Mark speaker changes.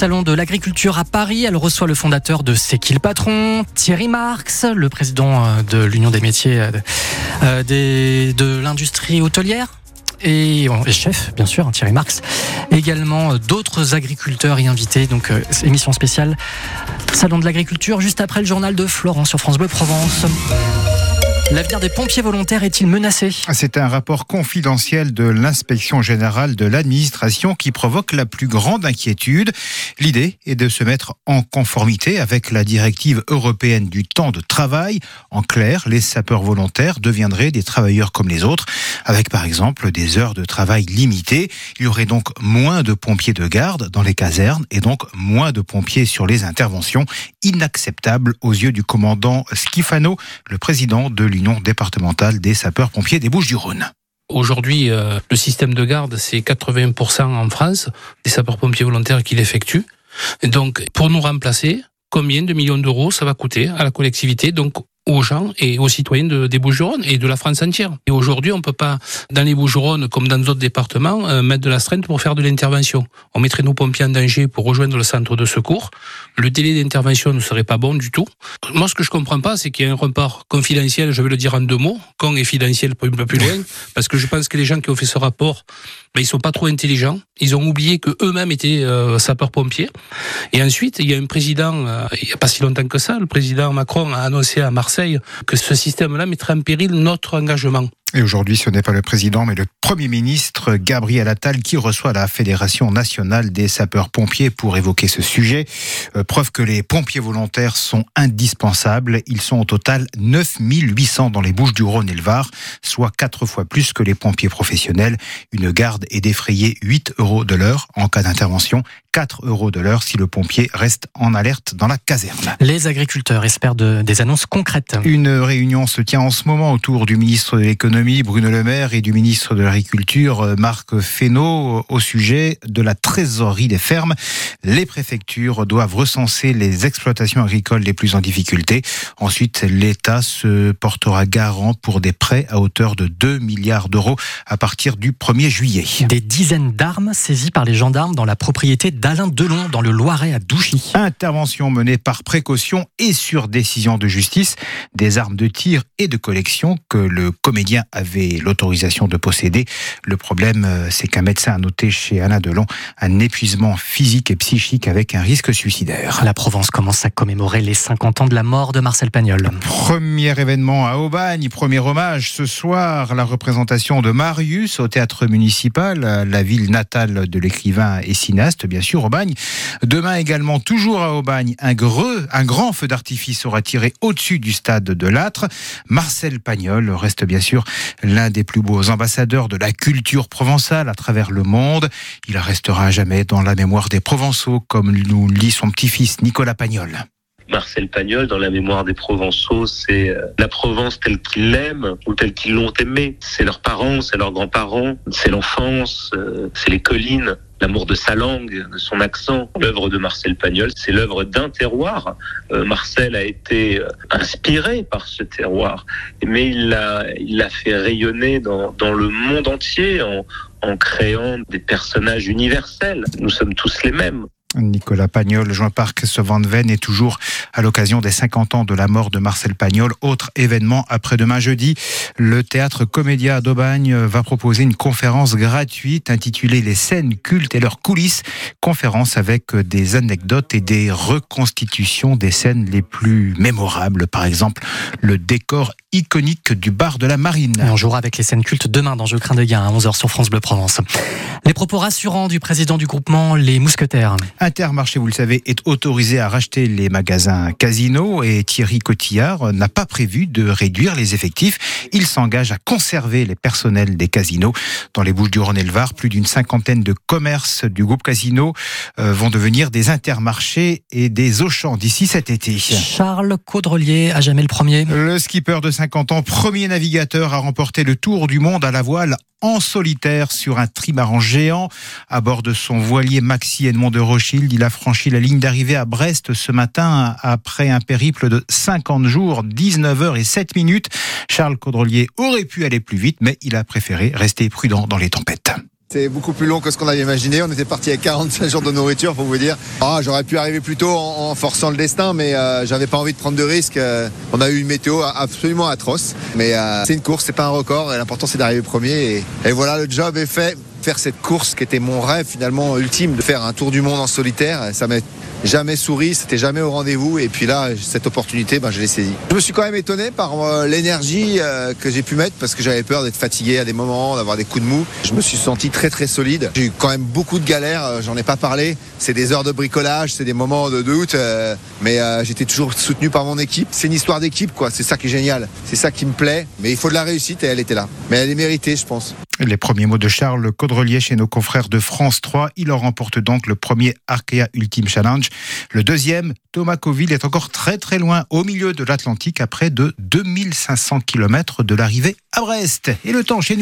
Speaker 1: salon de l'agriculture à Paris. Elle reçoit le fondateur de C'est qui le patron, Thierry Marx, le président euh, de l'Union des métiers euh, euh, de l'industrie hôtelière et, chef, bien sûr, hein, Thierry Marx. Également d'autres agriculteurs y invités. Donc, émission spéciale Salon de l'agriculture, juste après le journal de Florence sur France Bleu Provence. L'avenir des pompiers volontaires est-il menacé
Speaker 2: C'est un rapport confidentiel de l'inspection générale de l'administration qui provoque la plus grande inquiétude. L'idée est de se mettre en conformité avec la directive européenne du temps de travail. En clair, les sapeurs volontaires deviendraient des travailleurs comme les autres, avec par exemple des heures de travail limitées. Il y aurait donc moins de pompiers de garde dans les casernes et donc moins de pompiers sur les interventions. Inacceptable aux yeux du commandant Schifano, le président de l'Union départementale des sapeurs-pompiers des Bouches-du-Rhône.
Speaker 3: Aujourd'hui, euh, le système de garde, c'est 80% en France des sapeurs-pompiers volontaires qui l'effectuent. Donc, pour nous remplacer, combien de millions d'euros ça va coûter à la collectivité? Donc, aux gens et aux citoyens de, des Bouches-du-Rhône et de la France entière. Et aujourd'hui, on peut pas, dans les Bouches-du-Rhône, comme dans d'autres départements, euh, mettre de la strength pour faire de l'intervention. On mettrait nos pompiers en danger pour rejoindre le centre de secours. Le délai d'intervention ne serait pas bon du tout. Moi, ce que je comprends pas, c'est qu'il y a un rapport confidentiel, je vais le dire en deux mots, con et financier un peu plus loin, parce que je pense que les gens qui ont fait ce rapport, ben, ils sont pas trop intelligents. Ils ont oublié que eux-mêmes étaient euh, sapeurs-pompiers. Et ensuite, il y a un président, euh, il y a pas si longtemps que ça, le président Macron a annoncé à Marseille que ce système-là mettrait en péril notre engagement.
Speaker 2: Et aujourd'hui, ce n'est pas le président, mais le Premier ministre Gabriel Attal qui reçoit la Fédération nationale des sapeurs-pompiers pour évoquer ce sujet. Euh, preuve que les pompiers volontaires sont indispensables. Ils sont au total 9800 dans les Bouches du Rhône et le Var, soit quatre fois plus que les pompiers professionnels. Une garde est défrayée 8 euros de l'heure en cas d'intervention, 4 euros de l'heure si le pompier reste en alerte dans la caserne.
Speaker 1: Les agriculteurs espèrent des annonces concrètes.
Speaker 2: Une réunion se tient en ce moment autour du ministre de l'économie Bruno Le Maire, et du ministre de l'Agriculture, Marc Fesneau, au sujet de la trésorerie des fermes. Les préfectures doivent recenser les exploitations agricoles les plus en difficulté. Ensuite, l'État se portera garant pour des prêts à hauteur de 2 milliards d'euros à partir du 1er juillet.
Speaker 1: Des dizaines d'armes saisies par les gendarmes dans la propriété d'Alain Delon dans le Loiret à Douchy.
Speaker 2: Intervention menée par précaution et sur décision de justice. Des armes de tir et de collection que le comédien avait l'autorisation de posséder. Le problème, euh, c'est qu'un médecin a noté chez Alain Delon un épuisement physique et psychique avec un risque suicidaire.
Speaker 1: La Provence commence à commémorer les 50 ans de la mort de Marcel Pagnol.
Speaker 2: Premier événement à Aubagne, premier hommage ce soir, la représentation de Marius au théâtre municipal, la ville natale de l'écrivain et cinéaste, bien sûr, Aubagne. Demain également, toujours à Aubagne, un, un grand feu d'artifice sera tiré au-dessus du stade de Lâtre. Marcel Pagnol reste bien sûr l'un des plus beaux ambassadeurs de la culture provençale à travers le monde. Il restera à jamais dans la mémoire des Provençaux, comme nous lit son petit-fils Nicolas Pagnol.
Speaker 4: Marcel Pagnol, dans la mémoire des Provençaux, c'est euh, la Provence telle qu'ils l'aiment ou telle qu'ils l'ont aimée. C'est leurs parents, c'est leurs grands-parents, c'est l'enfance, euh, c'est les collines l'amour de sa langue, de son accent. L'œuvre de Marcel Pagnol, c'est l'œuvre d'un terroir. Euh, Marcel a été inspiré par ce terroir, mais il l'a il fait rayonner dans, dans le monde entier en, en créant des personnages universels. Nous sommes tous les mêmes.
Speaker 2: Nicolas Pagnol, Parc ce Van Ven est toujours à l'occasion des 50 ans de la mort de Marcel Pagnol. Autre événement après-demain jeudi, le théâtre Comédia d'Aubagne va proposer une conférence gratuite intitulée Les scènes cultes et leurs coulisses. Conférence avec des anecdotes et des reconstitutions des scènes les plus mémorables. Par exemple, le décor iconique du bar de la Marine.
Speaker 1: on jouera avec les scènes cultes demain dans Je crains de gain à 11h sur France Bleu Provence. Les propos rassurants du président du groupement Les Mousquetaires.
Speaker 2: Intermarché, vous le savez, est autorisé à racheter les magasins Casino et Thierry Cotillard n'a pas prévu de réduire les effectifs. Il s'engage à conserver les personnels des casinos. Dans les Bouches du Rhône et le Var, plus d'une cinquantaine de commerces du groupe Casino euh, vont devenir des intermarchés et des Auchan d'ici cet été.
Speaker 1: Charles Caudrelier a jamais le premier.
Speaker 2: Le skipper de 50 ans, premier navigateur à remporter le tour du monde à la voile en solitaire sur un trimaran géant. À bord de son voilier Maxi Edmond de Rothschild, il a franchi la ligne d'arrivée à Brest ce matin après un périple de 50 jours, 19 heures et 7 minutes. Charles Caudrelier aurait pu aller plus vite, mais il a préféré rester prudent dans les tempêtes.
Speaker 5: C'est beaucoup plus long que ce qu'on avait imaginé. On était parti avec 45 jours de nourriture, pour vous dire. Ah, j'aurais pu arriver plus tôt en, forçant le destin, mais euh, j'avais pas envie de prendre de risques. Euh, on a eu une météo absolument atroce, mais euh, c'est une course, c'est pas un record. L'important c'est d'arriver premier. Et voilà, le job est fait faire cette course qui était mon rêve finalement ultime de faire un tour du monde en solitaire. Ça m'a jamais souri, c'était jamais au rendez-vous. Et puis là, cette opportunité, ben, je l'ai saisie. Je me suis quand même étonné par euh, l'énergie euh, que j'ai pu mettre parce que j'avais peur d'être fatigué à des moments, d'avoir des coups de mou. Je me suis senti très très solide. J'ai eu quand même beaucoup de galères, euh, j'en ai pas parlé. C'est des heures de bricolage, c'est des moments de doute, mais j'étais toujours soutenu par mon équipe. C'est une histoire d'équipe, quoi. C'est ça qui est génial. C'est ça qui me plaît. Mais il faut de la réussite et elle était là. Mais elle est méritée, je pense.
Speaker 2: Les premiers mots de Charles Caudrelier chez nos confrères de France 3. Il en remporte donc le premier Arkea Ultimate Challenge. Le deuxième, Thomas Coville, est encore très très loin au milieu de l'Atlantique à près de 2500 km de l'arrivée à Brest. Et le temps chez nous.